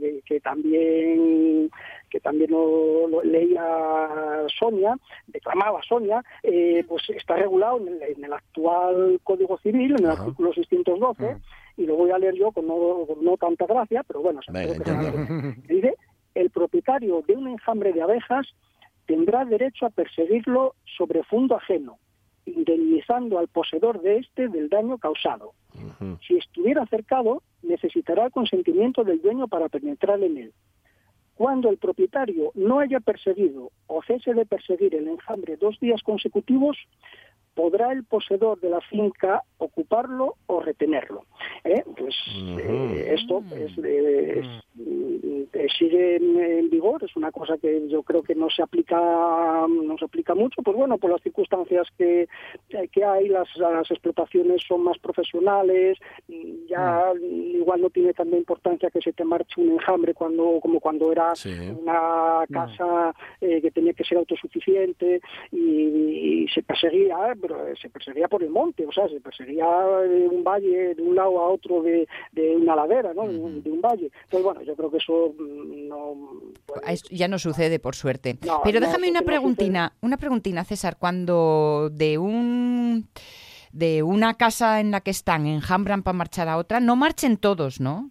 que- que también que también lo, lo leía Sonia, declamaba Sonia, eh, pues está regulado en el, en el actual Código Civil, en el Ajá. artículo 612, y lo voy a leer yo con no, con no tanta gracia, pero bueno, Venga, que. Dice, el propietario de un enjambre de abejas tendrá derecho a perseguirlo sobre fondo ajeno, indemnizando al poseedor de este del daño causado. Si estuviera cercado, necesitará el consentimiento del dueño para penetrar en él. Cuando el propietario no haya perseguido o cese de perseguir el enjambre dos días consecutivos, podrá el poseedor de la finca ocuparlo o retenerlo. ¿Eh? Pues eh, esto es, eh, es, mm, sigue en, vigor, es una cosa que yo creo que no se aplica no se aplica mucho, pues bueno, por las circunstancias que, eh, que hay, las, las explotaciones son más profesionales, mm, ya igual no tiene tanta importancia que se te marche un enjambre cuando como cuando era Sí. una casa eh, que tenía que ser autosuficiente y, y se perseguía, pero eh, se perseguía por el monte, o sea, se perseguía de un valle de un lado a otro de, de una ladera, ¿no? De de un valle. Entonces, bueno, yo creo que eso mm, no... Ah, ya no sucede, por suerte. No, Pero déjame una no preguntina, una preguntina, César. Cuando de un de una casa en la que están enjambran para marchar a otra, no marchen todos, ¿no?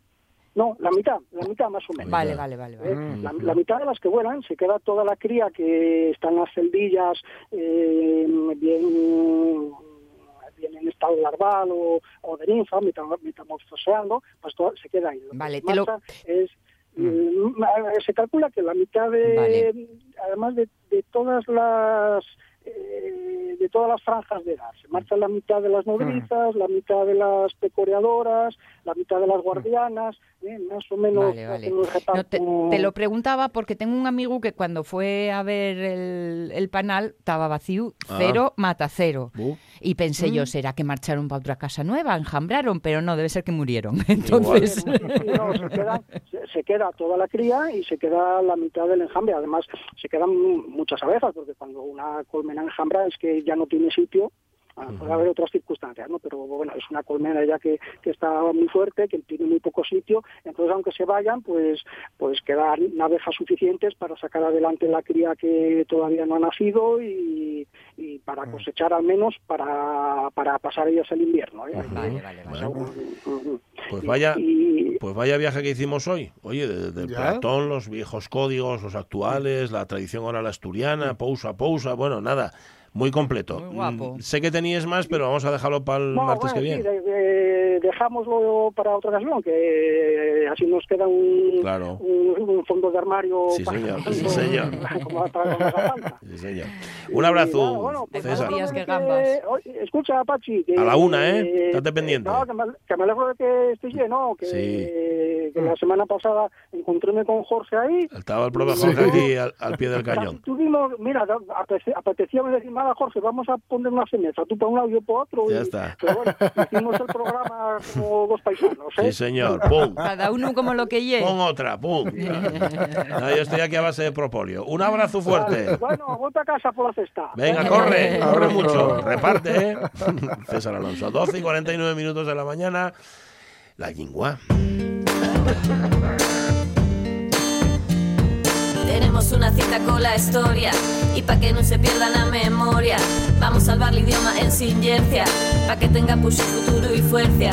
No, la mitad, la mitad más o menos. Vale, vale, vale. vale. ¿eh? La, la mitad de las que vuelan, se queda toda la cría que están las celdillas eh, bien, bien en estado larval o, o de ninfa, metam- metamorfoseando, pues todo se queda ahí. Lo que Vale, se te lo- marcha es, mm, se calcula que la mitad de, Vale. además de, de todas las eh, de todas las franjas de edad. Se marcha la mitad de las nodrizas, la mitad de las pecoreadoras, la mitad de las guardianas, eh, más o menos Vale, vale. No, te, te lo preguntaba porque tengo un amigo que cuando fue a ver el, el panal estaba vacío, Ah. cero mata cero. Bu. Y pensé Mm. yo, ¿será que marcharon para otra casa nueva? Enjambraron, pero no, debe ser que murieron. Entonces, no, se, queda, se- se queda toda la cría y se queda la mitad del enjambre. Además, se quedan muchas abejas, porque cuando una colmena enjambra es que ya no tiene sitio. Ah, Puede haber otras circunstancias, ¿no? Pero bueno, es una colmena ya que, que está muy fuerte, que tiene muy poco sitio. Entonces, aunque se vayan, pues pues quedan abejas suficientes para sacar adelante la cría que todavía no ha nacido y, y para cosechar al menos para, para pasar ellas el invierno. ¿eh? vale, vale, vale. Ujú. Pues Y- vaya, y- pues vaya viaje que hicimos hoy. Oye, desde el ¿Ya? Platón, los viejos códigos, los actuales, la tradición oral asturiana, pousa, pousa, bueno, nada, muy completo. Muy guapo. Mm, Sé que teníais más, pero vamos a dejarlo para el No, martes bueno, que sí, viene. de- de- dejámoslo para otra ocasión, que así nos queda un, Claro. un, un fondo de armario Sí, para señor, sí, señor. como para. Sí, señor. Un abrazo, Y nada, bueno, pues César. días que gambas. escucha, Pachi. Que, A la una, ¿eh? Estate eh, pendiente. no, que, me, que me alegro de que estés lleno, que, Sí. que la semana pasada encontréme con Jorge ahí. Estaba el propio Sí. Jorge aquí al, al pie del cañón. Tuvimos, mira, apete- apetecía decir, nada, Jorge, vamos a poner una semeza, tú para un lado, yo para otro. Ya y- está. Pero bueno, hicimos el programa como dos paisanos, ¿eh? Sí, señor. Pum. cada uno como lo que lleve. Pon otra, pum. No, yo estoy aquí a base de propóleo. Un abrazo fuerte. Vale, Bueno, vuelta a casa por la cesta. Venga, corre, corre mucho. Reparte, ¿eh? César Alonso, 12 y 49 minutos de la mañana. La lingua. Tenemos una cita con la historia. Y para que no se pierda la memoria, vamos a salvar el idioma en sinergia, para que tenga push futuro y fuerza.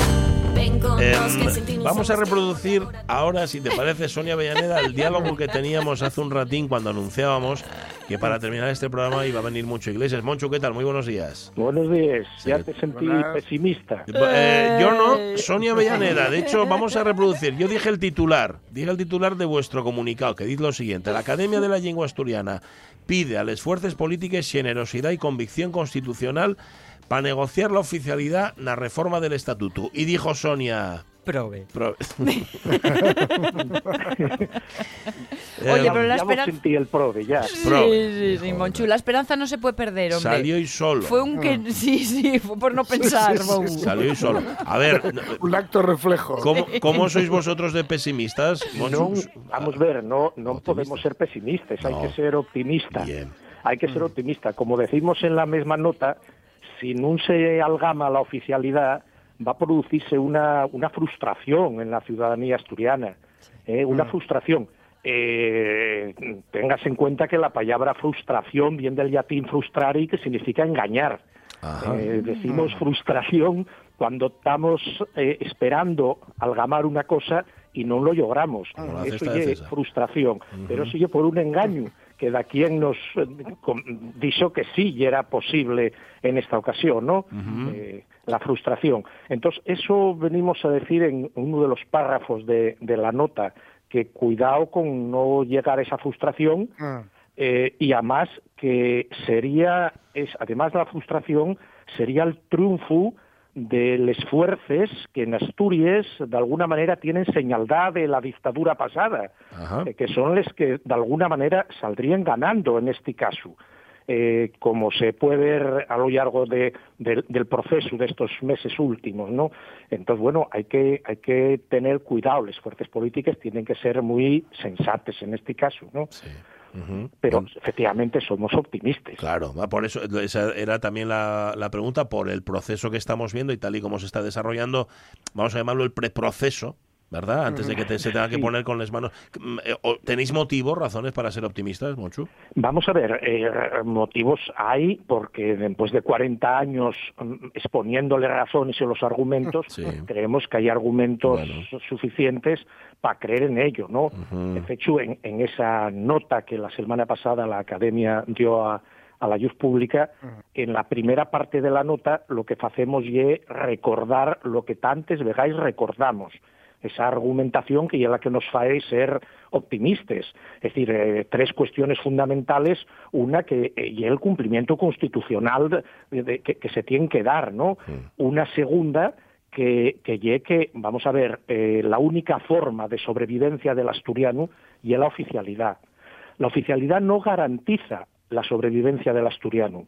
No vamos a reproducir ahora, si te parece, Sonia Avellaneda, el diálogo que teníamos hace un ratín cuando anunciábamos que para terminar este programa iba a venir Moncho Iglesias. Moncho, ¿qué tal? Muy buenos días. Buenos días, ya Sí. te sentí Buenas. pesimista. Eh, yo no, Sonia Avellaneda. De hecho, vamos a reproducir. Yo dije el titular, dije el titular de vuestro comunicado, que dice lo siguiente. La Academia de la Lengua Asturiana pide a las fuerzas políticas generosidad y convicción constitucional para negociar la oficialidad la reforma del estatuto. Y dijo Sonia... Prove. pro- Oye, Eh, pero la esperanza... sentí el prove, ya. Sí, sí, sí, Monchu, la esperanza no se puede perder, hombre. Salió y solo. Fue un que... Sí, sí, fue por no pensar, Bou. Salió y solo. A ver, no, Un acto reflejo. ¿cómo, cómo sois vosotros de pesimistas? No, vamos a ver, no, no Optimista. podemos ser pesimistas, No. hay que ser optimistas. Bien. Hay que ser optimista. Como decimos en la misma nota, si no se algama la oficialidad, va a producirse una, una frustración en la ciudadanía asturiana. ¿eh? Una frustración. Eh, tengas en cuenta que la palabra frustración viene del latín frustrare, que significa engañar. Eh, decimos frustración cuando estamos eh, esperando algamar una cosa y no lo logramos. Eso de es frustración. Pero sigue por un engaño que da quien nos eh, dijo que sí y era posible en esta ocasión, ¿no? La frustración. Entonces, eso venimos a decir en uno de los párrafos de, de la nota, que cuidado con no llegar a esa frustración Ah. eh, y además que sería, es, además de la frustración, sería el triunfo del esfuerzos que en Asturias de alguna manera tienen señaldad de la dictadura pasada, Ajá. eh, que son los que de alguna manera saldrían ganando en este caso. Eh, como se puede ver a lo largo de- del- del proceso de estos meses últimos, ¿no? Entonces, bueno, hay que, hay que tener cuidado, las fuerzas políticas tienen que ser muy sensatas en este caso, ¿no? Sí. Pero Bueno, efectivamente somos optimistas. Claro, por eso esa era también la, la pregunta por el proceso que estamos viendo y tal y como se está desarrollando, vamos a llamarlo el preproceso, ¿verdad? Antes de que te- se tenga que poner con las manos. Mm, eh, ¿Tenéis motivos, razones para ser optimistas, Monchu? Vamos a ver, eh, motivos hay porque después de 40 años mm, exponiéndole razones y los argumentos, creemos que hay argumentos suficientes para creer en ello, ¿no? De hecho, en, en esa nota que la semana pasada la Academia dio a, a la luz pública, en la primera parte de la nota lo que hacemos es recordar lo que tantes vegáis recordamos esa argumentación que es la que nos fae ser optimistas. Es decir, eh, tres cuestiones fundamentales. Una que eh, y el cumplimiento constitucional de- de- que, que se tiene que dar, ¿no? Una segunda que, que ye que, vamos a ver, eh, la única forma de sobrevivencia del asturiano y es la oficialidad. La oficialidad no garantiza la sobrevivencia del asturiano.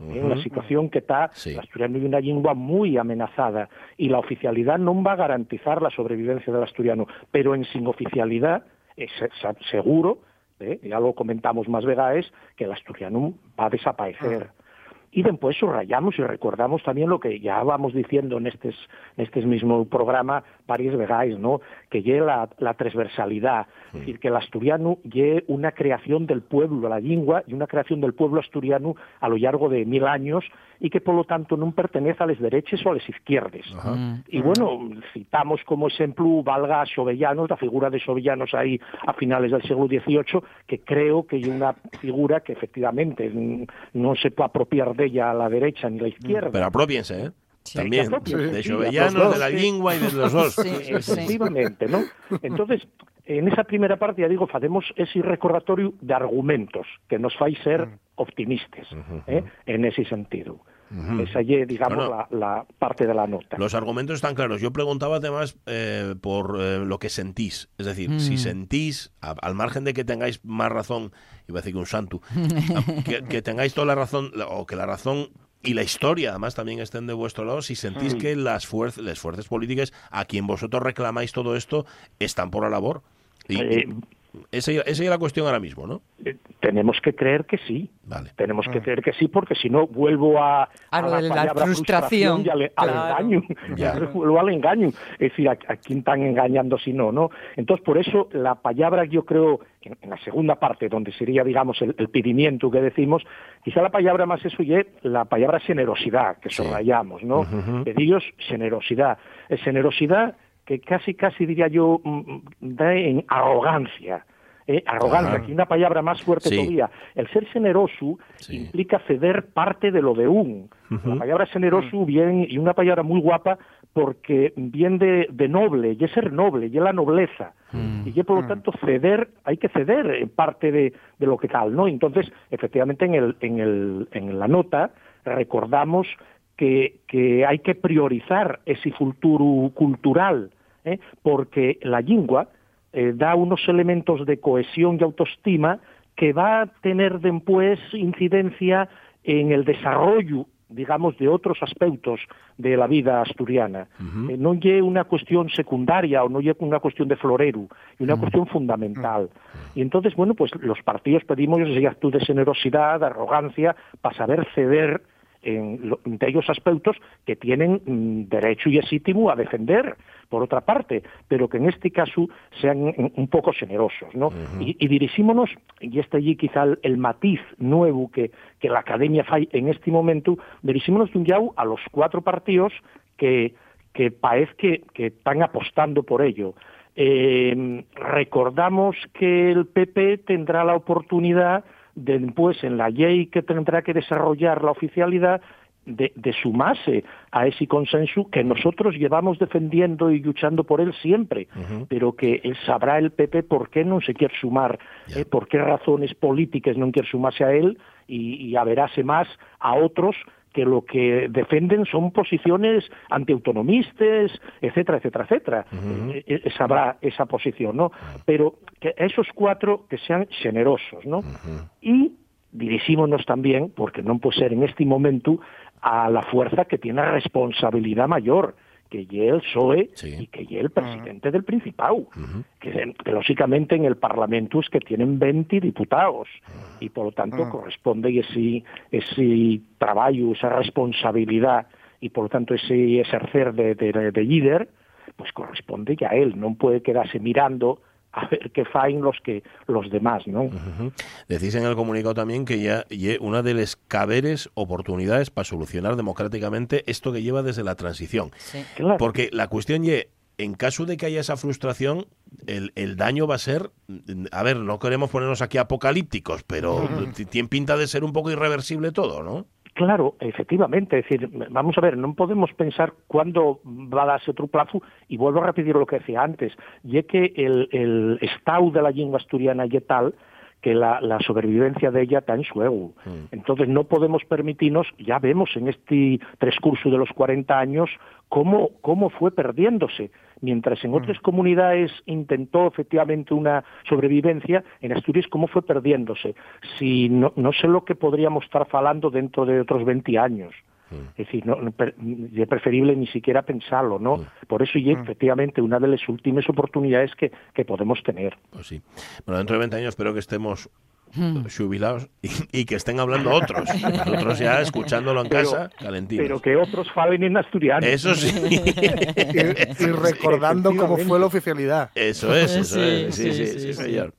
¿Eh? En la situación que está, el asturiano es una lengua muy amenazada y la oficialidad no va a garantizar la sobrevivencia del asturiano, pero en sin oficialidad, es se- seguro, ¿eh? ya lo comentamos más veces, que el asturiano va a desaparecer. Y después subrayamos y recordamos también lo que ya vamos diciendo en este, en este mismo programa varias veces, ¿no? que lleve la, la transversalidad, es decir, que el asturiano lleve una creación del pueblo, la lengua, y una creación del pueblo asturiano a lo largo de mil años y que por lo tanto no pertenece a las derechas o a las izquierdas. Y bueno, citamos como ejemplo, valga a Sobellanos, la figura de Sobellanos ahí a finales del siglo XVIII, que creo que es una figura que efectivamente mm, no se puede apropiar de ella a la derecha ni a la izquierda. Pero apropiense, ¿eh? También, de Jovellanos, los dos, de la lengua y de los dos. Efectivamente, ¿no? Entonces, en esa primera parte, ya digo, hacemos ese recordatorio de argumentos que nos fai ser optimistas, ¿eh? en ese sentido. Esa es, digamos, No, no. La, la parte de la nota. Los argumentos están claros. Yo preguntaba además eh, por eh, lo que sentís. Es decir, si Mm. sentís, a- al margen de que tengáis más razón, iba a decir que un santo, a- que, que tengáis toda la razón, o que la razón y la historia además también estén de vuestro lado, si sentís Mm. que las, fuerzas las fuerzas políticas a quien vosotros reclamáis todo esto están por la labor. Y Eh, esa, esa es la cuestión ahora mismo, ¿no? Eh, Tenemos que creer que sí. Vale. Tenemos que creer que sí, porque si no, vuelvo a, A lo la frustración, y al, al claro. engaño. Ya. vuelvo al engaño. Es decir, a, a quién están engañando si no, ¿no? Entonces, por eso, la palabra, yo creo, en, en la segunda parte, donde sería, digamos, el, el pedimiento que decimos, quizá la palabra más eso y es la palabra generosidad, que subrayamos, ¿no? Ujú. Pedidos generosidad. Es generosidad que casi, casi diría yo, mm, da en arrogancia. ¿eh? Arrogancia, Ajá. que una palabra más fuerte Sí. todavía. El ser generoso implica ceder parte de lo de un. La palabra generoso viene, y una palabra muy guapa, porque viene de, de noble, y es ser noble, y es la nobleza. Y es por lo tanto ceder, hay que ceder parte de, de lo que tal, ¿no? Entonces, efectivamente, en, el, en, el, en la nota recordamos que, que hay que priorizar ese futuro cultural, ¿eh? porque la lengua eh, da unos elementos de cohesión y autoestima que va a tener después incidencia en el desarrollo digamos, de otros aspectos de la vida asturiana. Eh, no es una cuestión secundaria o no es una cuestión de florero, es una cuestión fundamental. Y entonces, bueno, pues los partidos pedimos esa actitud de generosidad, de arrogancia, para saber ceder en, lo- en aquellos aspectos que tienen mm, derecho y legítimo a defender, por otra parte, pero que en este caso sean un- un poco generosos, ¿no? Y, y dirigímonos, y este allí quizá el, el matiz nuevo que, que la Academia fai en este momento, dirigímonos de un yau a los cuatro partidos que, que parece que, que están apostando por ello. Eh, recordamos que el PP tendrá la oportunidad después en la ley que tendrá que desarrollar la oficialidad de, de sumarse a ese consenso que nosotros llevamos defendiendo y luchando por él siempre, pero que él sabrá el PP por qué no se quiere sumar, eh, por qué razones políticas no quiere sumarse a él y, y averáse más a otros que lo que defienden son posiciones antiautonomistas, etcétera, etcétera, etcétera. Eh, eh, sabrá esa posición, ¿no? Pero que esos cuatro que sean generosos, ¿no? Y dirigímonos también, porque no puede ser en este momento, a la fuerza que tiene responsabilidad mayor, que ye el PSOE y que ye el presidente del Principado, que, que lógicamente en el Parlamento es que tienen 20 diputados y por lo tanto corresponde ese, ese trabajo, esa responsabilidad y por lo tanto ese ejercer de, de- de líder, pues corresponde ya a él, non puede quedarse mirando a ver qué faen los que los demás, ¿no? Decís en el comunicado también que ya una de las caberes oportunidades para solucionar democráticamente esto que lleva desde la transición. Claro. Porque la cuestión ye, en caso de que haya esa frustración, el, el daño va a ser, a ver, no queremos ponernos aquí apocalípticos, pero tiene pinta de ser un poco irreversible todo, ¿no? Claro, efectivamente, es decir, vamos a ver, non podemos pensar cuándo va a darse outro plazo e volvo a repetir o que decía antes, y é que el, el estado de la lengua asturiana é tal que la, la sobrevivencia de ella está en juego. Entonces no podemos permitirnos, ya vemos en este transcurso de los 40 años cómo, cómo fue perdiéndose. Mientras en otras comunidades intentó efectivamente una sobrevivencia, en Asturias cómo fue perdiéndose. Si no, no sé lo que podríamos estar falando dentro de otros 20 años. Es decir, no, es preferible ni siquiera pensarlo, ¿no? Por eso y efectivamente una de las últimas oportunidades que, que podemos tener. Pues sí. Bueno, dentro de 20 años espero que estemos jubilados y, y que estén hablando otros. Nosotros ya escuchándolo en Pero- casa, calentinos. Pero que otros falen en asturiano. Eso sí. Y, y recordando cómo fue la oficialidad. Eso es, eso Sí, es. Sí, sí, sí, sí, sí, señor.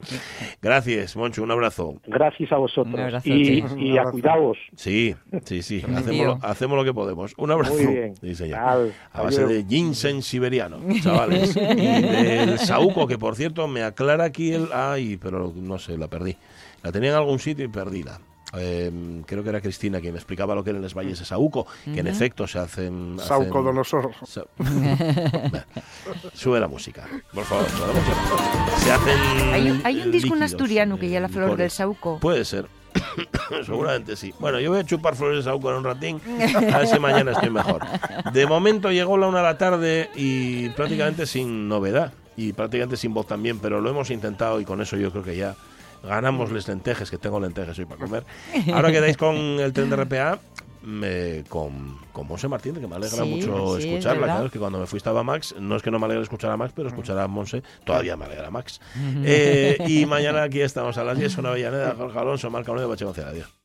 Gracias, Moncho, un abrazo. Gracias a vosotros. Abrazo, y, sí. y a cuidados. Sí, sí, sí. Hacemos lo, hacemos lo que podemos. Un abrazo. Muy bien. Sí, señor. Tal, A base adiós. de ginseng siberiano, chavales. Y del saúco, que por cierto me aclara aquí el. Ay, pero no sé, la perdí. La tenía en algún sitio y perdíla. Eh, creo que era Cristina quien me explicaba lo que eran los valles de Saúco, que en Ujú. efecto se hacen. Sauco hacen- Donosor. Sa- Sube la música, por favor. la música. Se hacen. Hay, un- hay un disco en asturiano que ya la flor del sauco. Puede ser. Seguramente sí. Bueno, yo voy a chupar flores de saúco en un ratín. A ver si mañana estoy mejor. De momento llegó la una de la tarde y prácticamente sin novedad. Y prácticamente sin voz también, pero lo hemos intentado y con eso yo creo que ya ganamos les lentejes, que tengo lentejes hoy para comer. Ahora quedáis con el tren de RPA. me- con, con Monse Martínez, que me alegra Sí, mucho sí, es escucharla. verdad. Claro, es que cuando me fui estaba Max, no es que no me alegre escuchar a Max, pero escuchar a Monse todavía me alegra Max. Eh, y mañana aquí estamos a las 10, una Avellaneda, Jorge Alonso, Marca 1 de Bache González. Adiós.